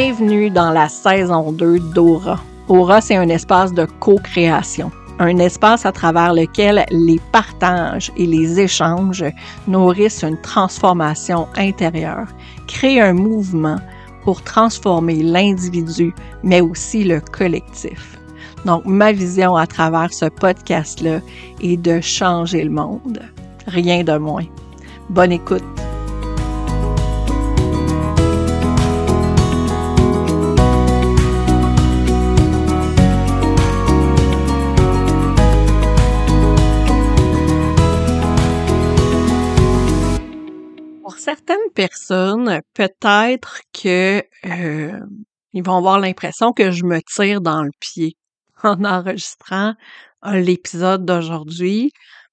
Bienvenue dans la saison 2 d'Aura. Aura, c'est un espace de co-création, un espace à travers lequel les partages et les échanges nourrissent une transformation intérieure, créent un mouvement pour transformer l'individu, mais aussi le collectif. Donc, ma vision à travers ce podcast-là est de changer le monde. Rien de moins. Bonne écoute. Personnes, peut-être que euh, ils vont avoir l'impression que je me tire dans le pied en enregistrant euh, l'épisode d'aujourd'hui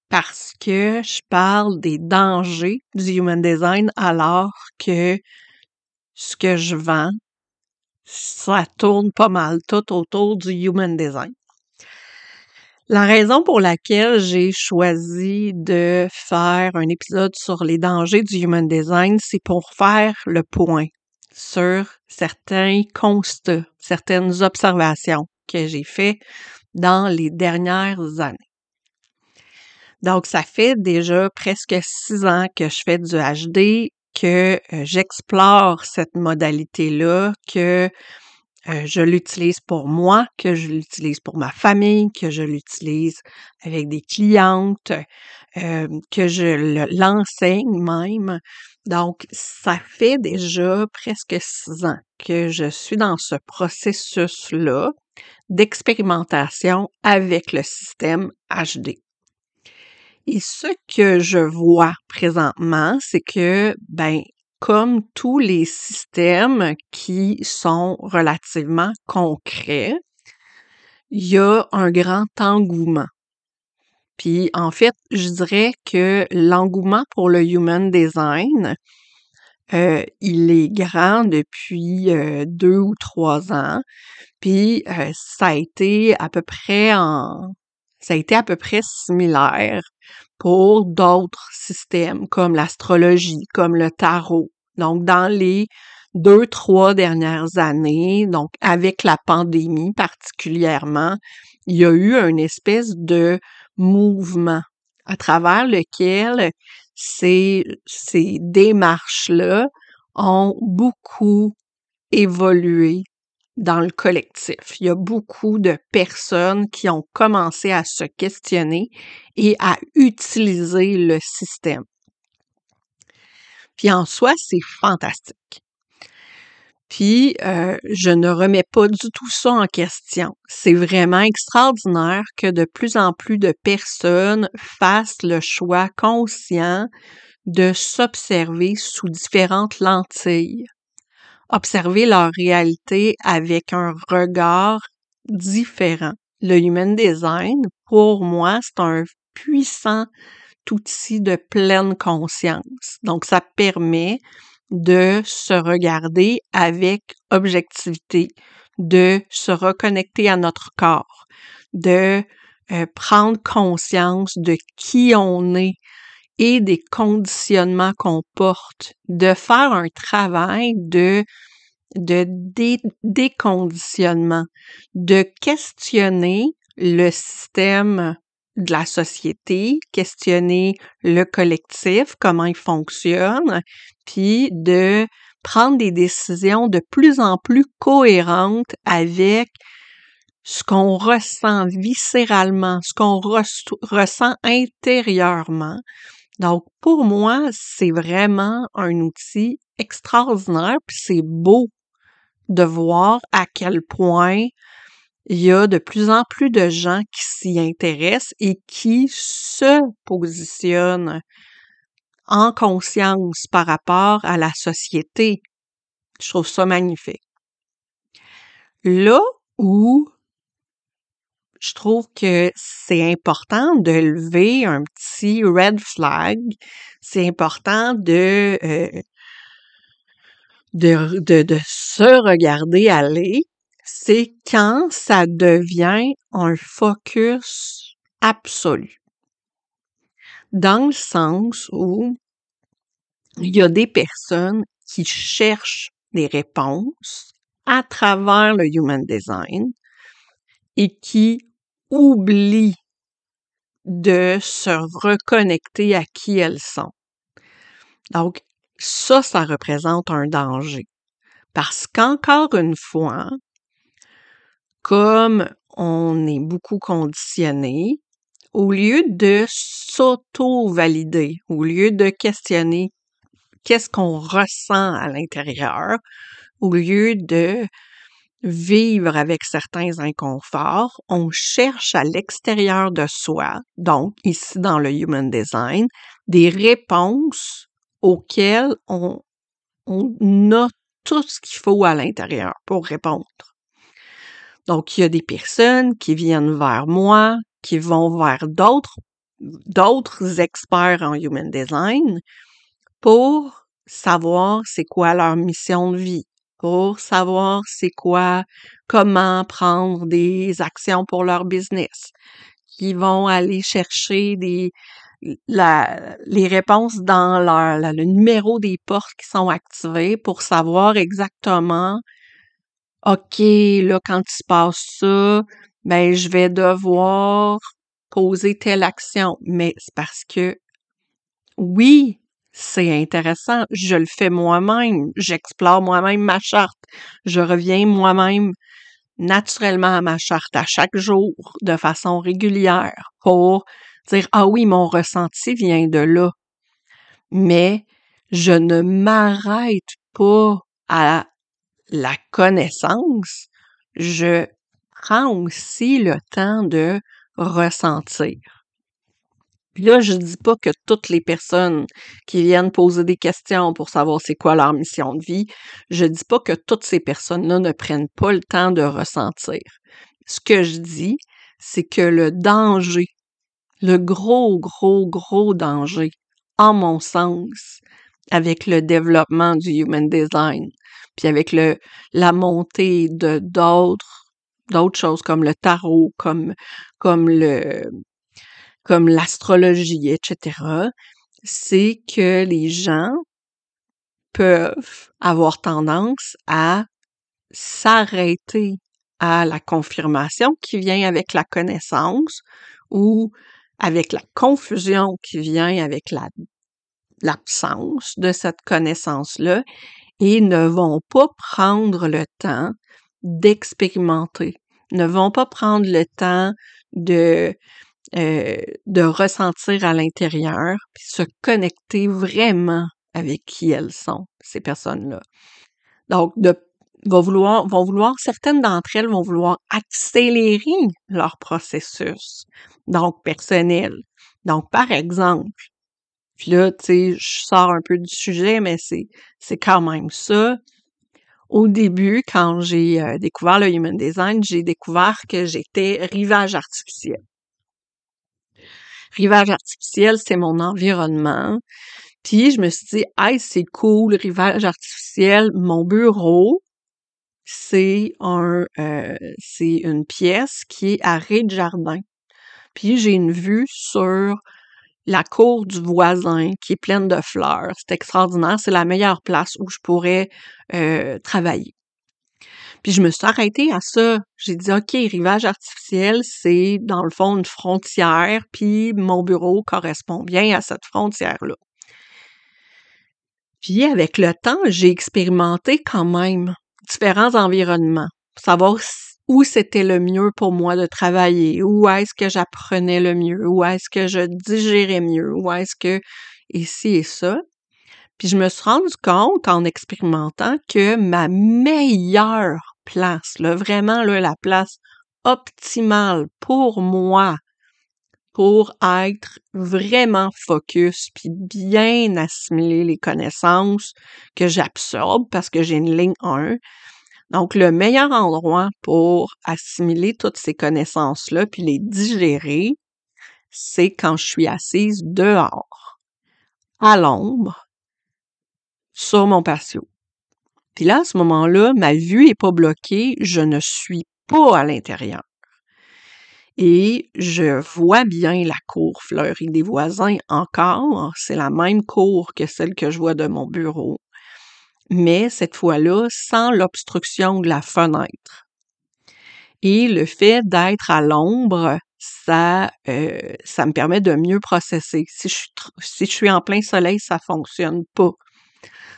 parce que je parle des dangers du human design alors que ce que je vends, ça tourne pas mal tout autour du human design. La raison pour laquelle j'ai choisi de faire un épisode sur les dangers du human design, c'est pour faire le point sur certains constats, certaines observations que j'ai fait dans les dernières années. Donc, ça fait déjà presque six ans que je fais du HD, que euh, j'explore cette modalité-là, que euh, je l'utilise pour moi, que je l'utilise pour ma famille, que je l'utilise avec des clientes, euh, que je l'enseigne même. Donc, ça fait déjà presque six ans que je suis dans ce processus-là d'expérimentation avec le système HD. Et ce que je vois présentement, c'est que, ben, comme tous les systèmes qui sont relativement concrets, il y a un grand engouement. Puis en fait, je dirais que l'engouement pour le human design, euh, il est grand depuis euh, deux ou trois ans. Puis euh, ça a été à peu près ça a été à peu près similaire pour d'autres systèmes comme l'astrologie, comme le tarot. Donc, dans les deux, trois dernières années, donc avec la pandémie particulièrement, il y a eu une espèce de mouvement à travers lequel ces, ces démarches-là ont beaucoup évolué dans le collectif. Il y a beaucoup de personnes qui ont commencé à se questionner et à utiliser le système. Puis en soi, c'est fantastique. Puis euh, je ne remets pas du tout ça en question. C'est vraiment extraordinaire que de plus en plus de personnes fassent le choix conscient de s'observer sous différentes lentilles observer leur réalité avec un regard différent. Le human design, pour moi, c'est un puissant outil de pleine conscience. Donc, ça permet de se regarder avec objectivité, de se reconnecter à notre corps, de euh, prendre conscience de qui on est et des conditionnements qu'on porte, de faire un travail de, de déconditionnement, de questionner le système de la société, questionner le collectif, comment il fonctionne, puis de prendre des décisions de plus en plus cohérentes avec ce qu'on ressent viscéralement, ce qu'on ressent intérieurement donc, pour moi, c'est vraiment un outil extraordinaire, puis c'est beau de voir à quel point il y a de plus en plus de gens qui s'y intéressent et qui se positionnent en conscience par rapport à la société. Je trouve ça magnifique. Là où je trouve que c'est important de lever un petit red flag. C'est important de, euh, de, de, de se regarder aller. C'est quand ça devient un focus absolu. Dans le sens où il y a des personnes qui cherchent des réponses à travers le Human Design et qui oublient de se reconnecter à qui elles sont. Donc, ça, ça représente un danger. Parce qu'encore une fois, comme on est beaucoup conditionné, au lieu de s'auto-valider, au lieu de questionner qu'est-ce qu'on ressent à l'intérieur, au lieu de vivre avec certains inconforts, on cherche à l'extérieur de soi, donc ici dans le Human Design, des réponses auxquelles on, on a tout ce qu'il faut à l'intérieur pour répondre. Donc, il y a des personnes qui viennent vers moi, qui vont vers d'autres, d'autres experts en Human Design pour savoir c'est quoi leur mission de vie, pour savoir c'est quoi, comment prendre des actions pour leur business, qui vont aller chercher les réponses dans leur, le numéro des portes qui sont activées pour savoir exactement, OK, là, quand il se passe ça, ben, je vais devoir poser telle action. Mais c'est parce que, oui, c'est intéressant. Je le fais moi-même. J'explore moi-même ma charte. Je reviens moi-même naturellement à ma charte à chaque jour de façon régulière pour dire ah oui, mon ressenti vient de là. Mais je ne m'arrête pas à la connaissance. Je prends aussi le temps de ressentir. Puis là, je dis pas que toutes les personnes qui viennent poser des questions pour savoir c'est quoi leur mission de vie, je dis pas que toutes ces personnes-là ne prennent pas le temps de ressentir. Ce que je dis, c'est que le danger, le gros, gros, gros danger, en mon sens, avec le développement du Human Design, puis avec le, la montée de d'autres d'autres choses comme le tarot, comme, comme le, comme l'astrologie, etc., c'est que les gens peuvent avoir tendance à s'arrêter à la confirmation qui vient avec la connaissance ou avec la confusion qui vient avec la, l'absence de cette connaissance-là et ne vont pas prendre le temps d'expérimenter, ne vont pas prendre le temps de euh, de ressentir à l'intérieur, puis se connecter vraiment avec qui elles sont, ces personnes-là. Donc, de, vont vouloir, vont vouloir, certaines d'entre elles vont vouloir accélérer leur processus, donc personnel. Donc, par exemple, puis là, tu sais, je sors un peu du sujet, mais c'est, c'est quand même ça. Au début, quand j'ai euh, découvert le Human Design, j'ai découvert que j'étais rivage artificiel. Rivage artificiel, c'est mon environnement. Puis je me suis dit, hey, c'est cool, rivage artificiel. Mon bureau, c'est un, euh, c'est une pièce qui est à de jardin. Puis j'ai une vue sur la cour du voisin qui est pleine de fleurs. C'est extraordinaire. C'est la meilleure place où je pourrais euh, travailler. Puis je me suis arrêtée à ça. J'ai dit, OK, rivage artificiel, c'est dans le fond une frontière, puis mon bureau correspond bien à cette frontière-là. Puis avec le temps, j'ai expérimenté quand même différents environnements, pour savoir où c'était le mieux pour moi de travailler, où est-ce que j'apprenais le mieux, où est-ce que je digérais mieux, où est-ce que ici et ça. Puis je me suis rendu compte en expérimentant que ma meilleure place, là, vraiment là, la place optimale pour moi pour être vraiment focus puis bien assimiler les connaissances que j'absorbe parce que j'ai une ligne 1. Donc, le meilleur endroit pour assimiler toutes ces connaissances-là puis les digérer, c'est quand je suis assise dehors, à l'ombre, sur mon patio. Puis là, à ce moment-là, ma vue est pas bloquée, je ne suis pas à l'intérieur. Et je vois bien la cour fleurie des voisins encore. C'est la même cour que celle que je vois de mon bureau. mais cette fois-là sans l'obstruction de la fenêtre. Et le fait d'être à l'ombre, ça, euh, ça me permet de mieux processer. Si je, suis, si je suis en plein soleil, ça fonctionne pas.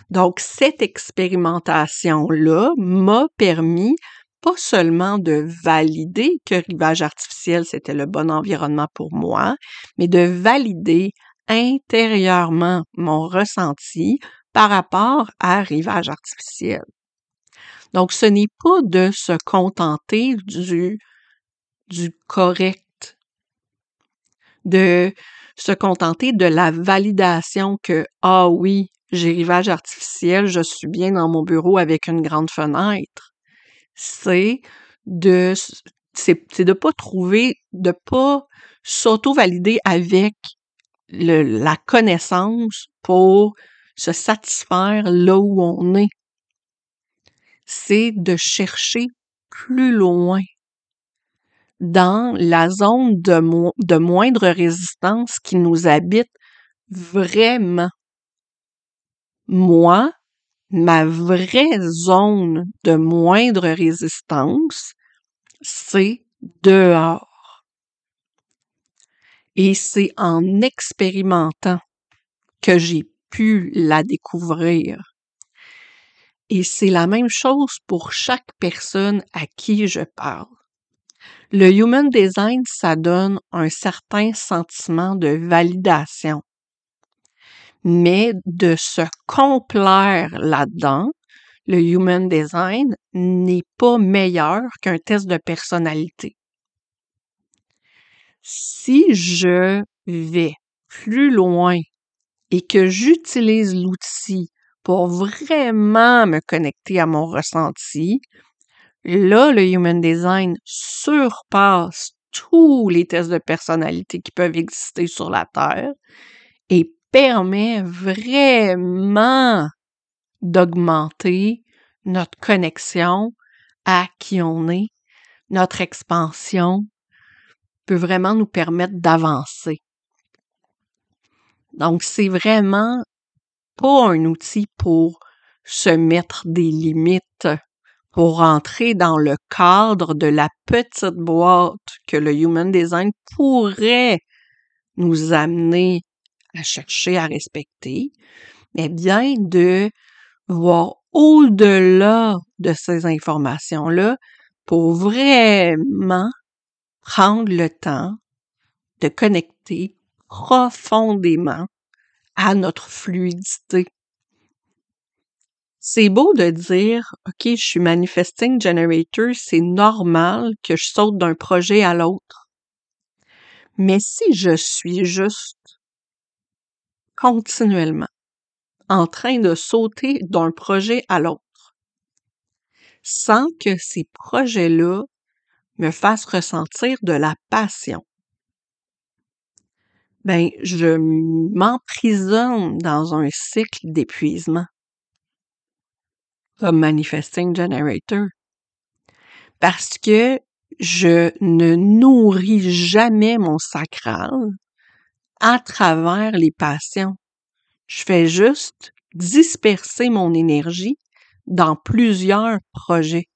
Donc, cette expérimentation-là m'a permis pas seulement de valider que rivage artificiel, c'était le bon environnement pour moi, mais de valider intérieurement mon ressenti par rapport à rivage artificiel. Donc, ce n'est pas de se contenter du, du correct, de se contenter de la validation que, ah oui, j'ai rivage artificiel, je suis bien dans mon bureau avec une grande fenêtre. C'est de, c'est, de pas trouver, de pas s'auto-valider avec la connaissance pour se satisfaire là où on est. C'est de chercher plus loin dans la zone de, de moindre résistance qui nous habite vraiment. Moi, ma vraie zone de moindre résistance, c'est dehors. Et c'est en expérimentant que j'ai pu la découvrir. Et c'est la même chose pour chaque personne à qui je parle. Le Human Design, ça donne un certain sentiment de validation. Mais de se complaire là-dedans, le Human Design n'est pas meilleur qu'un test de personnalité. Si je vais plus loin et que j'utilise l'outil pour vraiment me connecter à mon ressenti, là, le Human Design surpasse tous les tests de personnalité qui peuvent exister sur la Terre et permet vraiment d'augmenter notre connexion à qui on est, notre expansion peut vraiment nous permettre d'avancer. Donc, c'est vraiment pas un outil pour se mettre des limites, pour entrer dans le cadre de la petite boîte que le Human Design pourrait nous amener à chercher à respecter, mais bien de voir au-delà de ces informations-là pour vraiment prendre le temps de connecter profondément à notre fluidité. C'est beau de dire, OK, je suis manifesting generator, c'est normal que je saute d'un projet à l'autre. Mais si je suis juste continuellement en train de sauter d'un projet à l'autre, sans que ces projets-là me fassent ressentir de la passion, ben, je m'emprisonne dans un cycle d'épuisement comme manifesting generator. Parce que je ne nourris jamais mon sacral à travers les passions. Je fais juste disperser mon énergie dans plusieurs projets.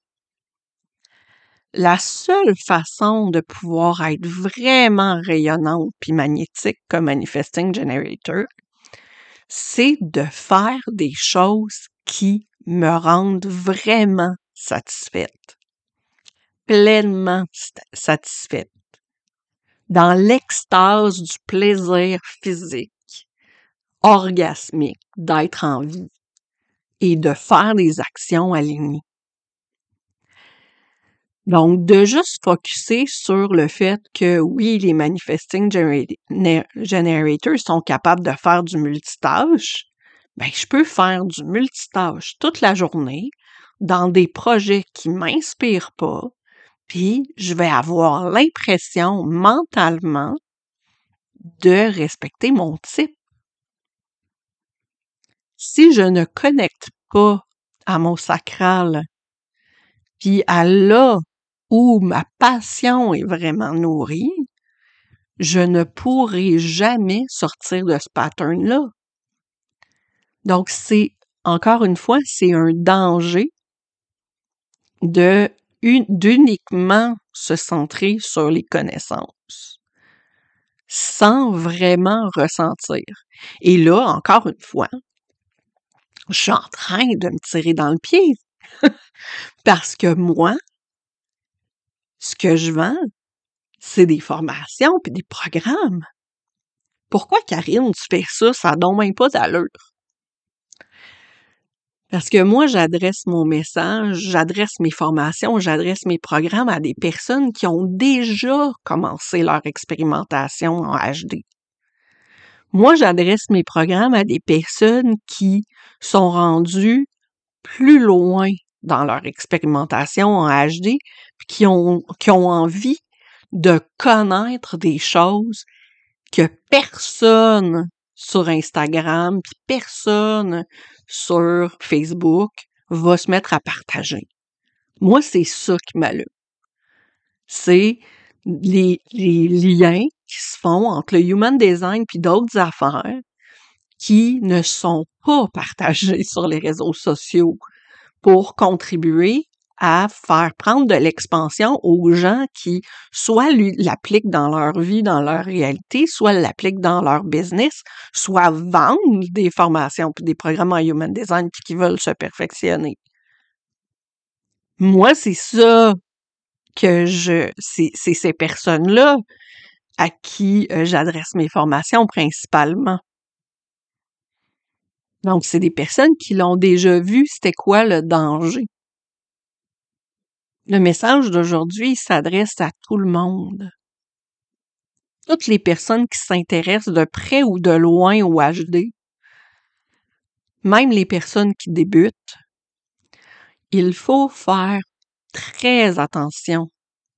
La seule façon de pouvoir être vraiment rayonnante puis magnétique comme Manifesting Generator, c'est de faire des choses qui me rendent vraiment satisfaite, pleinement satisfaite, dans l'extase du plaisir physique, orgasmique d'être en vie et de faire des actions alignées. Donc, de juste focuser sur le fait que oui, les manifesting generators sont capables de faire du multitâche, ben, je peux faire du multitâche toute la journée dans des projets qui m'inspirent pas, puis je vais avoir l'impression mentalement de respecter mon type. Si je ne connecte pas à mon sacral, puis à là où ma passion est vraiment nourrie, je ne pourrai jamais sortir de ce pattern-là. Donc, c'est encore une fois, c'est un danger de d'uniquement se centrer sur les connaissances sans vraiment ressentir. Et là, encore une fois, je suis en train de me tirer dans le pied parce que moi, ce que je vends, c'est des formations puis des programmes. Pourquoi, Karine, tu fais ça? Ça donne même pas d'allure. Parce que moi, j'adresse mon message, j'adresse mes formations, j'adresse mes programmes à des personnes qui ont déjà commencé leur expérimentation en HD. Moi, j'adresse mes programmes à des personnes qui sont rendues plus loin dans leur expérimentation en HD, qui ont, qui ont envie de connaître des choses que personne sur Instagram, puis personne sur Facebook va se mettre à partager. Moi, c'est ça qui m'allume. C'est les, liens qui se font entre le human design puis d'autres affaires qui ne sont pas partagés sur les réseaux sociaux pour contribuer à faire prendre de l'expansion aux gens qui soit l'appliquent dans leur vie, dans leur réalité, soit l'appliquent dans leur business, soit vendent des formations puis des programmes en human design puis qui veulent se perfectionner. Moi, c'est ça que je, c'est ces personnes-là à qui euh, j'adresse mes formations principalement. Donc, c'est des personnes qui l'ont déjà vu, c'était quoi le danger? Le message d'aujourd'hui s'adresse à tout le monde. Toutes les personnes qui s'intéressent de près ou de loin au HD, même les personnes qui débutent, il faut faire très attention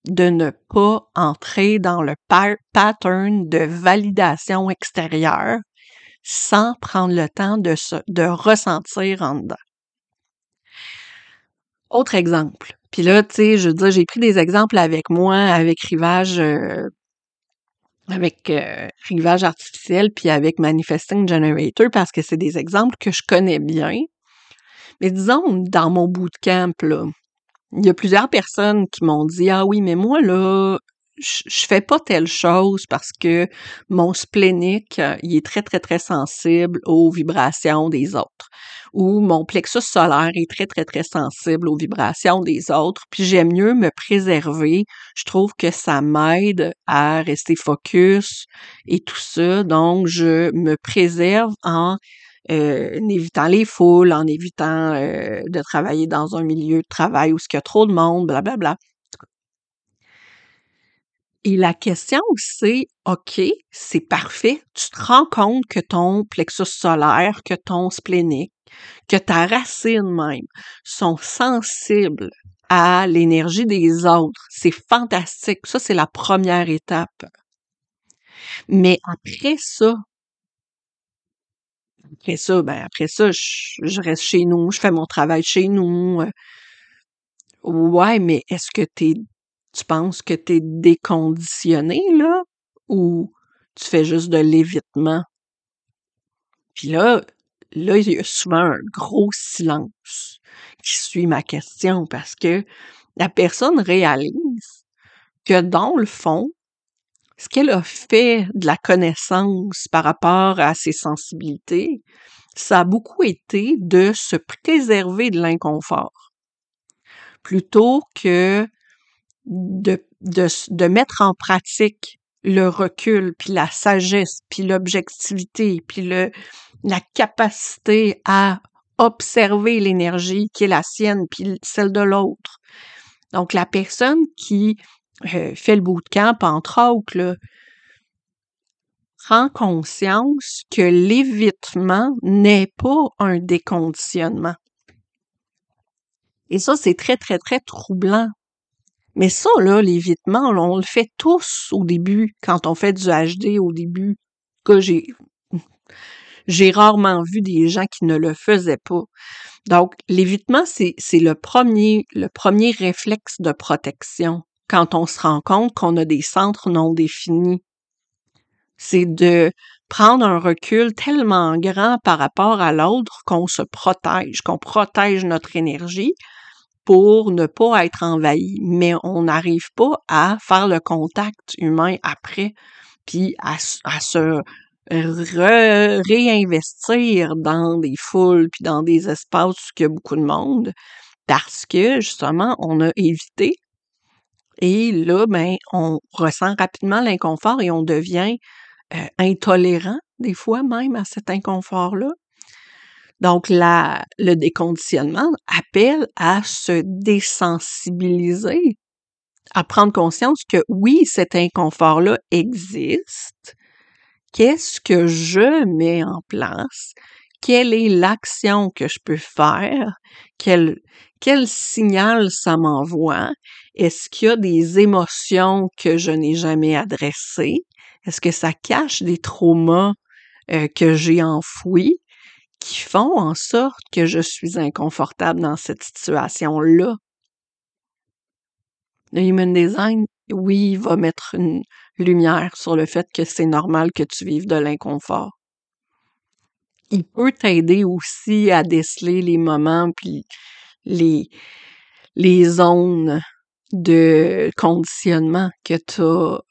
de ne pas entrer dans le pattern de validation extérieure sans prendre le temps de, de ressentir en dedans. Autre exemple. Puis là, tu sais, je veux dire, j'ai pris des exemples avec moi, avec Rivage, euh, avec euh, Rivage artificiel, puis avec Manifesting Generator, parce que c'est des exemples que je connais bien. Mais disons, dans mon bootcamp, là, il y a plusieurs personnes qui m'ont dit Ah oui, mais moi, là, je, fais pas telle chose parce que mon splénique, euh, il est très, très, très sensible aux vibrations des autres. Ou mon plexus solaire est très, très, très sensible aux vibrations des autres. Puis j'aime mieux me préserver. Je trouve que ça m'aide à rester focus et tout ça. Donc, je me préserve en euh, évitant les foules, en évitant euh, de travailler dans un milieu de travail où il y a trop de monde, blablabla. Bla, bla. Et la question, c'est, OK, c'est parfait. Tu te rends compte que ton plexus solaire, que ton splénique, que ta racine même sont sensibles à l'énergie des autres. C'est fantastique. Ça, c'est la première étape. Mais après ça, après ça, ben après ça, je, reste chez nous, je fais mon travail chez nous. Euh. Ouais, mais est-ce que t'es, tu penses que tu es déconditionné, là? Ou tu fais juste de l'évitement? Puis là, là, il y a souvent un gros silence qui suit ma question parce que la personne réalise que dans le fond, ce qu'elle a fait de la connaissance par rapport à ses sensibilités, ça a beaucoup été de se préserver de l'inconfort plutôt que de, de, de, mettre en pratique le recul, puis la sagesse, puis l'objectivité, puis le, la capacité à observer l'énergie qui est la sienne, puis celle de l'autre. Donc, la personne qui euh, fait le bootcamp, entre autres, là, prend conscience que l'évitement n'est pas un déconditionnement. Et ça, c'est très, très, très troublant. Mais ça, là, l'évitement, on le fait tous au début, quand on fait du HD au début. Que j'ai, rarement vu des gens qui ne le faisaient pas. Donc, l'évitement, c'est, c'est le premier, le premier réflexe de protection quand on se rend compte qu'on a des centres non définis C'est de prendre un recul tellement grand par rapport à l'autre qu'on se protège, qu'on protège notre énergie pour ne pas être envahi. Mais on n'arrive pas à faire le contact humain après, puis à, se réinvestir dans des foules, puis dans des espaces où y a beaucoup de monde, parce que justement, on a évité. Et là, ben, on ressent rapidement l'inconfort et on devient euh, intolérant, des fois même, à cet inconfort-là. Donc, la, le déconditionnement appelle à se désensibiliser, à prendre conscience que oui, cet inconfort-là existe. Qu'est-ce que je mets en place? Quelle est l'action que je peux faire? Quel, quel signal ça m'envoie? Est-ce qu'il y a des émotions que je n'ai jamais adressées? Est-ce que ça cache des traumas euh, que j'ai enfouis? Qui font en sorte que je suis inconfortable dans cette situation-là? Le Human Design, oui, va mettre une lumière sur le fait que c'est normal que tu vives de l'inconfort. Il peut t'aider aussi à déceler les moments puis les, les zones de conditionnement que tu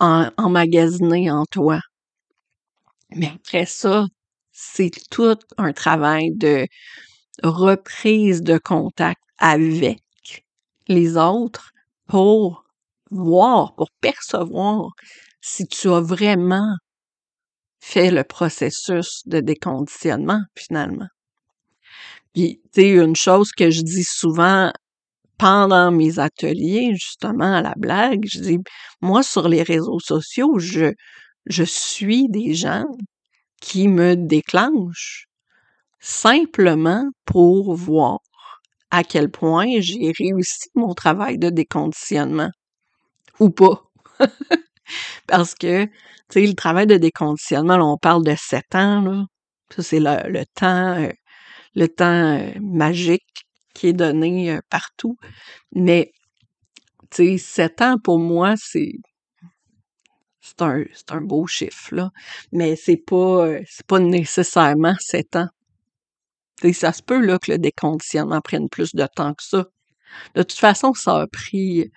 as emmagasiné en toi. Mais après ça, c'est tout un travail de reprise de contact avec les autres pour voir, pour percevoir si tu as vraiment fait le processus de déconditionnement finalement. Puis, tu sais, une chose que je dis souvent pendant mes ateliers, justement, à la blague, je dis, moi, sur les réseaux sociaux, je, je suis des gens qui me déclenchent simplement pour voir à quel point j'ai réussi mon travail de déconditionnement ou pas. Parce que, tu sais, le travail de déconditionnement, on parle de sept ans, là. Ça, c'est le, le, temps, euh, le temps euh, magique qui est donné euh, partout. Mais, tu sais, sept ans, pour moi, c'est c'est un, un beau chiffre, là. Mais c'est pas, euh, c'est pas nécessairement sept ans. sais, ça se peut, là, que le déconditionnement prenne plus de temps que ça. De toute façon, ça a pris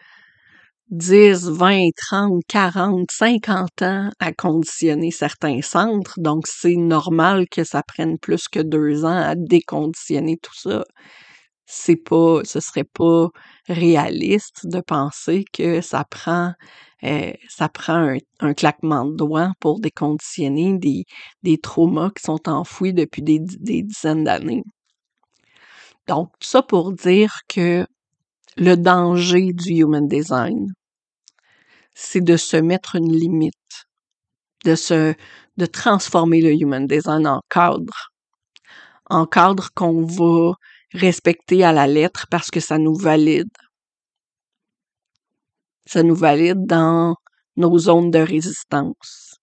10, 20, 30, 40, 50 ans à conditionner certains centres, donc c'est normal que ça prenne plus que deux ans à déconditionner tout ça c'est pas, ce serait pas réaliste de penser que ça prend, euh, ça prend un, claquement de doigts pour déconditionner des, des traumas qui sont enfouis depuis des, des dizaines d'années. Donc, tout ça pour dire que le danger du human design, c'est de se mettre une limite, de se, de transformer le human design en cadre, en cadre qu'on va respecter à la lettre parce que ça nous valide. Ça nous valide dans nos zones de résistance.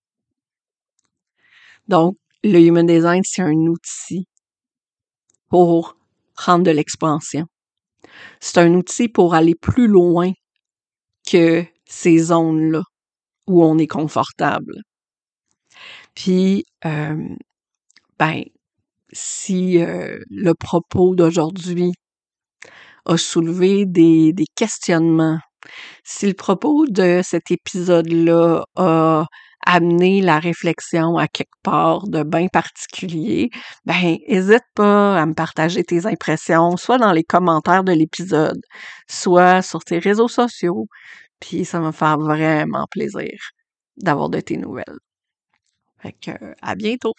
Donc, le Human Design, c'est un outil pour prendre de l'expansion. C'est un outil pour aller plus loin que ces zones-là où on est confortable. Puis, euh, ben, si euh, le propos d'aujourd'hui a soulevé des, des, questionnements, si le propos de cet épisode-là a amené la réflexion à quelque part de bien particulier, ben n'hésite pas à me partager tes impressions, soit dans les commentaires de l'épisode, soit sur tes réseaux sociaux, puis ça me faire vraiment plaisir d'avoir de tes nouvelles. Fait que à bientôt!